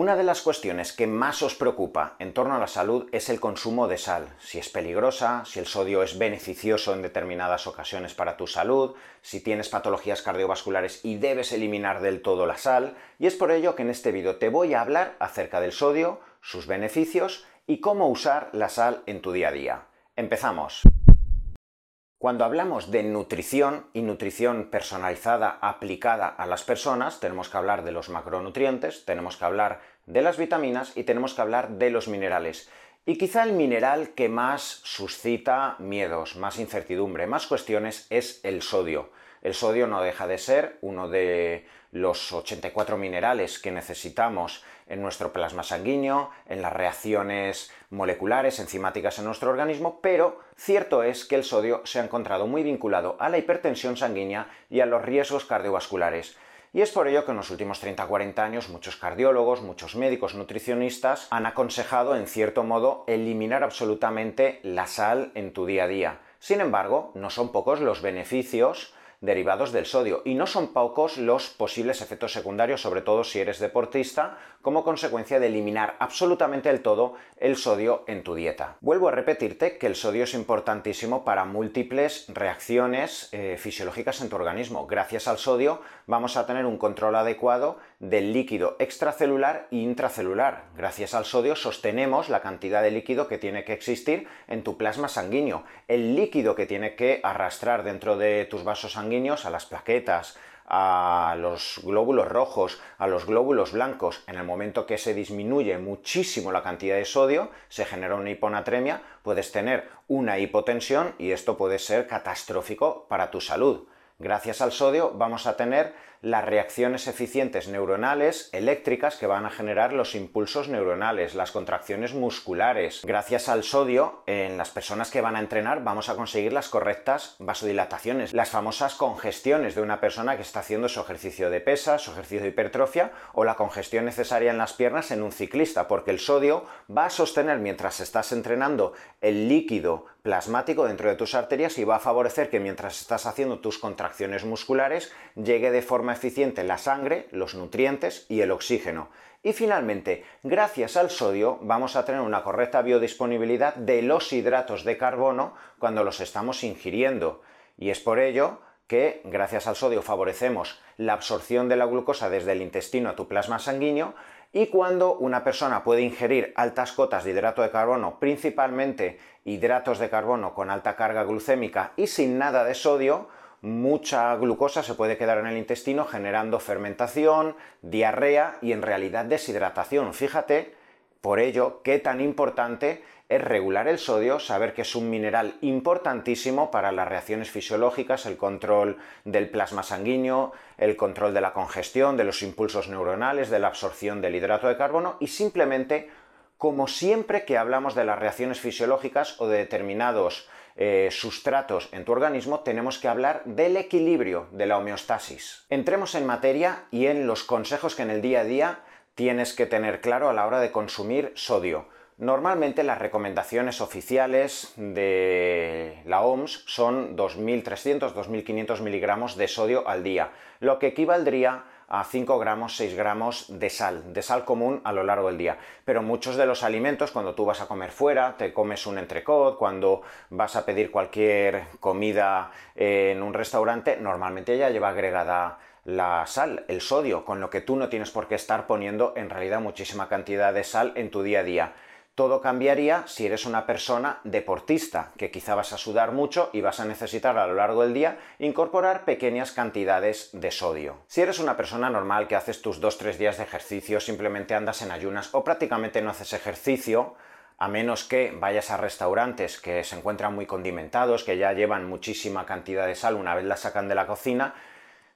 Una de las cuestiones que más os preocupa en torno a la salud es el consumo de sal, si es peligrosa, si el sodio es beneficioso en determinadas ocasiones para tu salud, si tienes patologías cardiovasculares y debes eliminar del todo la sal, y es por ello que en este vídeo te voy a hablar acerca del sodio, sus beneficios y cómo usar la sal en tu día a día. Empezamos. Cuando hablamos de nutrición y nutrición personalizada aplicada a las personas, tenemos que hablar de los macronutrientes, tenemos que hablar de las vitaminas y tenemos que hablar de los minerales. Y quizá el mineral que más suscita miedos, más incertidumbre, más cuestiones es el sodio. El sodio no deja de ser uno de los 84 minerales que necesitamos en nuestro plasma sanguíneo, en las reacciones moleculares, enzimáticas en nuestro organismo, pero cierto es que el sodio se ha encontrado muy vinculado a la hipertensión sanguínea y a los riesgos cardiovasculares. Y es por ello que en los últimos 30-40 años muchos cardiólogos, muchos médicos nutricionistas han aconsejado en cierto modo eliminar absolutamente la sal en tu día a día. Sin embargo, no son pocos los beneficios derivados del sodio y no son pocos los posibles efectos secundarios, sobre todo si eres deportista, como consecuencia de eliminar absolutamente del todo el sodio en tu dieta. Vuelvo a repetirte que el sodio es importantísimo para múltiples reacciones eh, fisiológicas en tu organismo. Gracias al sodio vamos a tener un control adecuado del líquido extracelular e intracelular. Gracias al sodio sostenemos la cantidad de líquido que tiene que existir en tu plasma sanguíneo, el líquido que tiene que arrastrar dentro de tus vasos sanguíneos a las plaquetas, a los glóbulos rojos, a los glóbulos blancos, en el momento que se disminuye muchísimo la cantidad de sodio, se genera una hiponatremia, puedes tener una hipotensión y esto puede ser catastrófico para tu salud. Gracias al sodio vamos a tener las reacciones eficientes neuronales eléctricas que van a generar los impulsos neuronales, las contracciones musculares. Gracias al sodio, en las personas que van a entrenar vamos a conseguir las correctas vasodilataciones, las famosas congestiones de una persona que está haciendo su ejercicio de pesas, su ejercicio de hipertrofia o la congestión necesaria en las piernas en un ciclista, porque el sodio va a sostener mientras estás entrenando el líquido plasmático dentro de tus arterias y va a favorecer que mientras estás haciendo tus contracciones musculares llegue de forma eficiente la sangre, los nutrientes y el oxígeno. Y finalmente, gracias al sodio vamos a tener una correcta biodisponibilidad de los hidratos de carbono cuando los estamos ingiriendo. Y es por ello que gracias al sodio favorecemos la absorción de la glucosa desde el intestino a tu plasma sanguíneo y cuando una persona puede ingerir altas cotas de hidrato de carbono, principalmente hidratos de carbono con alta carga glucémica y sin nada de sodio, mucha glucosa se puede quedar en el intestino generando fermentación, diarrea y en realidad deshidratación. Fíjate, por ello, qué tan importante es regular el sodio, saber que es un mineral importantísimo para las reacciones fisiológicas, el control del plasma sanguíneo, el control de la congestión, de los impulsos neuronales, de la absorción del hidrato de carbono y simplemente, como siempre que hablamos de las reacciones fisiológicas o de determinados eh, sustratos en tu organismo, tenemos que hablar del equilibrio, de la homeostasis. Entremos en materia y en los consejos que en el día a día tienes que tener claro a la hora de consumir sodio. Normalmente las recomendaciones oficiales de la OMS son 2.300-2.500 miligramos de sodio al día, lo que equivaldría a 5 gramos, 6 gramos de sal, de sal común a lo largo del día. Pero muchos de los alimentos, cuando tú vas a comer fuera, te comes un entrecot, cuando vas a pedir cualquier comida en un restaurante, normalmente ya lleva agregada la sal, el sodio, con lo que tú no tienes por qué estar poniendo en realidad muchísima cantidad de sal en tu día a día. Todo cambiaría si eres una persona deportista, que quizá vas a sudar mucho y vas a necesitar a lo largo del día incorporar pequeñas cantidades de sodio. Si eres una persona normal que haces tus 2-3 días de ejercicio, simplemente andas en ayunas o prácticamente no haces ejercicio, a menos que vayas a restaurantes que se encuentran muy condimentados, que ya llevan muchísima cantidad de sal una vez la sacan de la cocina,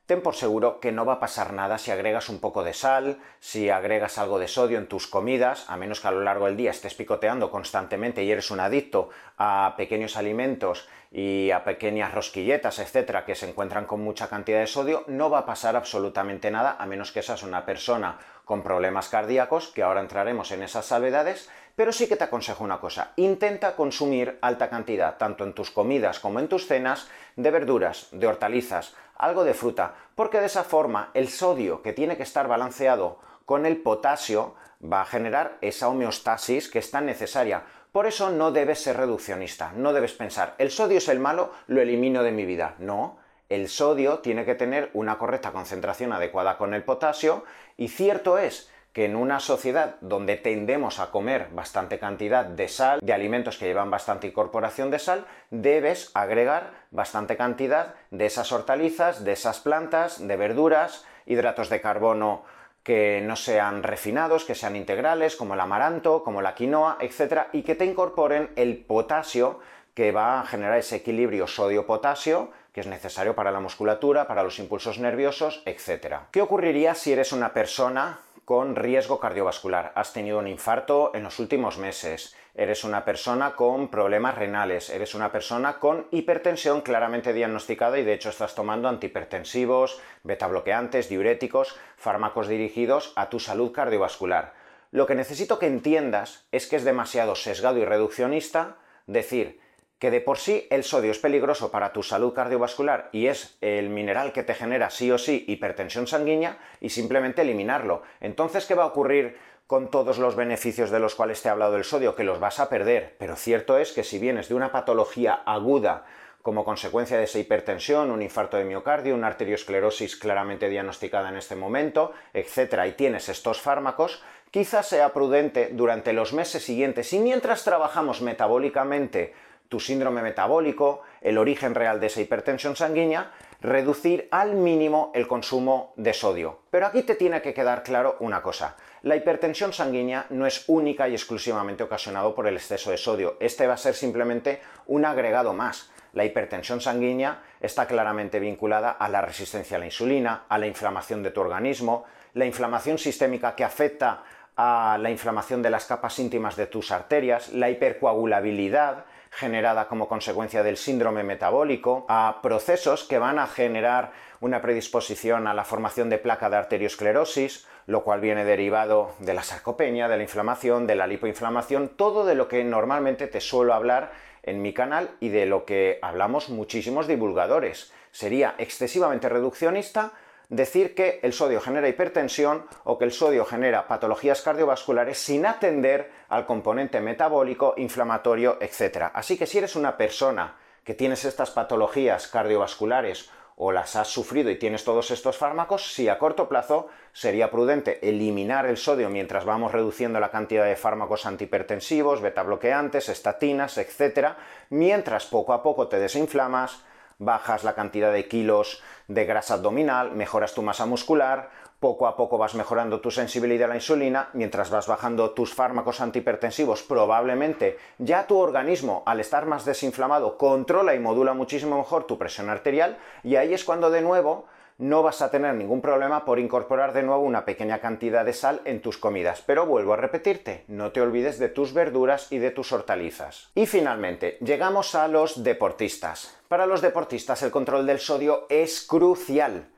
Ten por seguro que no va a pasar nada si agregas un poco de sal, si agregas algo de sodio en tus comidas, a menos que a lo largo del día estés picoteando constantemente y eres un adicto a pequeños alimentos y a pequeñas rosquilletas, etcétera, que se encuentran con mucha cantidad de sodio, no va a pasar absolutamente nada, a menos que seas una persona con problemas cardíacos, que ahora entraremos en esas salvedades, pero sí que te aconsejo una cosa, intenta consumir alta cantidad, tanto en tus comidas como en tus cenas, de verduras, de hortalizas, algo de fruta, porque de esa forma el sodio que tiene que estar balanceado con el potasio va a generar esa homeostasis que es tan necesaria. Por eso no debes ser reduccionista, no debes pensar, el sodio es el malo, lo elimino de mi vida. No, el sodio tiene que tener una correcta concentración adecuada con el potasio y cierto es que en una sociedad donde tendemos a comer bastante cantidad de sal, de alimentos que llevan bastante incorporación de sal, debes agregar bastante cantidad de esas hortalizas, de esas plantas, de verduras, hidratos de carbono que no sean refinados, que sean integrales, como el amaranto, como la quinoa, etc. y que te incorporen el potasio que va a generar ese equilibrio sodio-potasio que es necesario para la musculatura, para los impulsos nerviosos, etc. ¿Qué ocurriría si eres una persona con riesgo cardiovascular? Has tenido un infarto en los últimos meses, eres una persona con problemas renales, eres una persona con hipertensión claramente diagnosticada y de hecho estás tomando antihipertensivos, betabloqueantes, diuréticos, fármacos dirigidos a tu salud cardiovascular. Lo que necesito que entiendas es que es demasiado sesgado y reduccionista decir que de por sí el sodio es peligroso para tu salud cardiovascular y es el mineral que te genera sí o sí hipertensión sanguínea y simplemente eliminarlo. Entonces, ¿qué va a ocurrir con todos los beneficios de los cuales te he hablado del sodio? Que los vas a perder. Pero cierto es que si vienes de una patología aguda como consecuencia de esa hipertensión, un infarto de miocardio, una arteriosclerosis claramente diagnosticada en este momento, etcétera, y tienes estos fármacos, quizás sea prudente durante los meses siguientes y mientras trabajamos metabólicamente tu síndrome metabólico, el origen real de esa hipertensión sanguínea, reducir al mínimo el consumo de sodio. Pero aquí te tiene que quedar claro una cosa. La hipertensión sanguínea no es única y exclusivamente ocasionado por el exceso de sodio. Este va a ser simplemente un agregado más. La hipertensión sanguínea está claramente vinculada a la resistencia a la insulina, a la inflamación de tu organismo, la inflamación sistémica que afecta a la inflamación de las capas íntimas de tus arterias, la hipercoagulabilidad, generada como consecuencia del síndrome metabólico, a procesos que van a generar una predisposición a la formación de placa de arteriosclerosis, lo cual viene derivado de la sarcopenia, de la inflamación, de la lipoinflamación, todo de lo que normalmente te suelo hablar en mi canal y de lo que hablamos muchísimos divulgadores. Sería excesivamente reduccionista decir que el sodio genera hipertensión o que el sodio genera patologías cardiovasculares sin atender al componente metabólico, inflamatorio, etc. Así que si eres una persona que tienes estas patologías cardiovasculares o las has sufrido y tienes todos estos fármacos, sí a corto plazo sería prudente eliminar el sodio mientras vamos reduciendo la cantidad de fármacos antihipertensivos, betabloqueantes, estatinas, etc., mientras poco a poco te desinflamas, bajas la cantidad de kilos de grasa abdominal, mejoras tu masa muscular, poco a poco vas mejorando tu sensibilidad a la insulina, mientras vas bajando tus fármacos antihipertensivos, probablemente ya tu organismo, al estar más desinflamado, controla y modula muchísimo mejor tu presión arterial, y ahí es cuando de nuevo no vas a tener ningún problema por incorporar de nuevo una pequeña cantidad de sal en tus comidas. Pero vuelvo a repetirte, no te olvides de tus verduras y de tus hortalizas. Y finalmente, llegamos a los deportistas. Para los deportistas el control del sodio es crucial.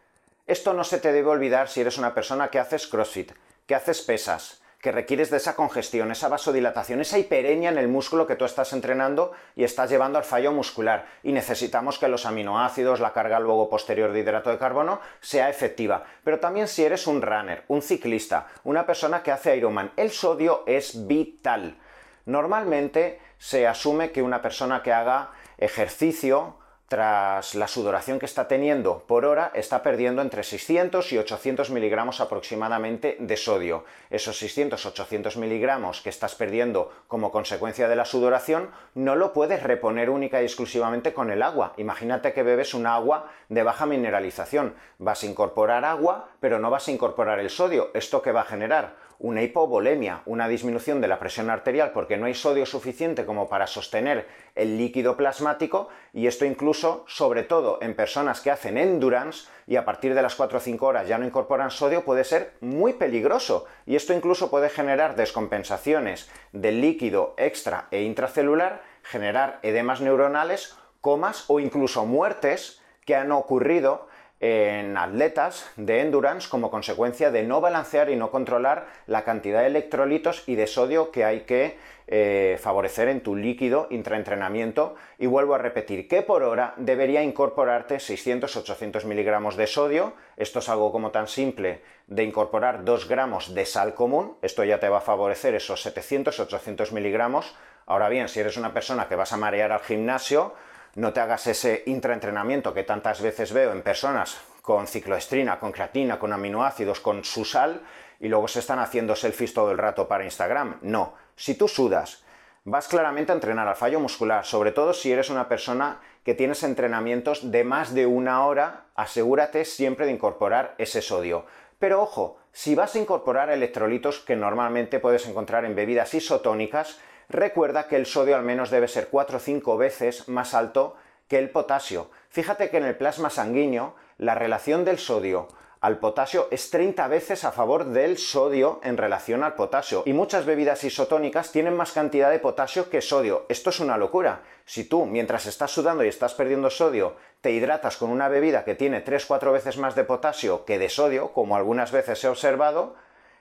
Esto no se te debe olvidar si eres una persona que haces CrossFit, que haces pesas, que requieres de esa congestión, esa vasodilatación, esa hipereña en el músculo que tú estás entrenando y estás llevando al fallo muscular. Y necesitamos que los aminoácidos, la carga luego posterior de hidrato de carbono sea efectiva. Pero también si eres un runner, un ciclista, una persona que hace Ironman, el sodio es vital. Normalmente se asume que una persona que haga ejercicio, tras la sudoración que está teniendo por hora, está perdiendo entre 600 y 800 miligramos aproximadamente de sodio. Esos 600-800 miligramos que estás perdiendo como consecuencia de la sudoración no lo puedes reponer única y exclusivamente con el agua. Imagínate que bebes un agua de baja mineralización. Vas a incorporar agua, pero no vas a incorporar el sodio. ¿Esto qué va a generar? Una hipovolemia, una disminución de la presión arterial porque no hay sodio suficiente como para sostener el líquido plasmático y esto incluso, sobre todo en personas que hacen endurance y a partir de las 4 o 5 horas ya no incorporan sodio, puede ser muy peligroso. Y esto incluso puede generar descompensaciones del líquido extra e intracelular, generar edemas neuronales, comas o incluso muertes que han ocurrido en atletas de endurance como consecuencia de no balancear y no controlar la cantidad de electrolitos y de sodio que hay que eh, favorecer en tu líquido intraentrenamiento. Y vuelvo a repetir que por hora debería incorporarte 600-800 miligramos de sodio, esto es algo como tan simple de incorporar 2 gramos de sal común, esto ya te va a favorecer esos 700-800 miligramos, ahora bien, si eres una persona que vas a marear al gimnasio, no te hagas ese intraentrenamiento que tantas veces veo en personas con cicloestrina, con creatina, con aminoácidos, con su sal, y luego se están haciendo selfies todo el rato para Instagram. No, si tú sudas, vas claramente a entrenar al fallo muscular, sobre todo si eres una persona que tienes entrenamientos de más de una hora, asegúrate siempre de incorporar ese sodio. Pero ojo, si vas a incorporar electrolitos que normalmente puedes encontrar en bebidas isotónicas, recuerda que el sodio al menos debe ser 4 o 5 veces más alto que el potasio. Fíjate que en el plasma sanguíneo la relación del sodio al potasio es 30 veces a favor del sodio en relación al potasio. Y muchas bebidas isotónicas tienen más cantidad de potasio que sodio. Esto es una locura. Si tú, mientras estás sudando y estás perdiendo sodio, te hidratas con una bebida que tiene 3-4 veces más de potasio que de sodio, como algunas veces he observado,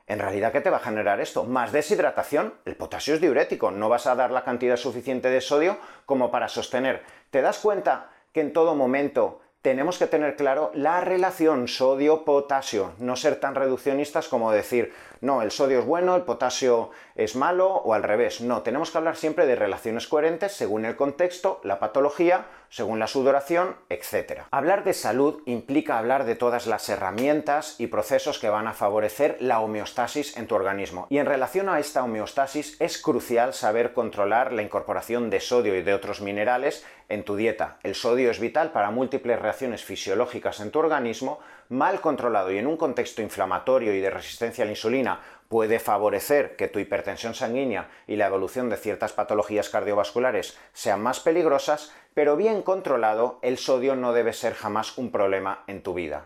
en realidad, ¿qué te va a generar esto? Más deshidratación. El potasio es diurético, no vas a dar la cantidad suficiente de sodio como para sostener. ¿Te das cuenta que en todo momento tenemos que tener claro la relación sodio-potasio, no ser tan reduccionistas como decir, no, el sodio es bueno, el potasio es malo o al revés. No, tenemos que hablar siempre de relaciones coherentes según el contexto, la patología, según la sudoración, etc. Hablar de salud implica hablar de todas las herramientas y procesos que van a favorecer la homeostasis en tu organismo. Y en relación a esta homeostasis es crucial saber controlar la incorporación de sodio y de otros minerales en tu dieta. El sodio es vital para múltiples reacciones fisiológicas en tu organismo, mal controlado y en un contexto inflamatorio y de resistencia a la insulina puede favorecer que tu hipertensión sanguínea y la evolución de ciertas patologías cardiovasculares sean más peligrosas, pero bien controlado, el sodio no debe ser jamás un problema en tu vida.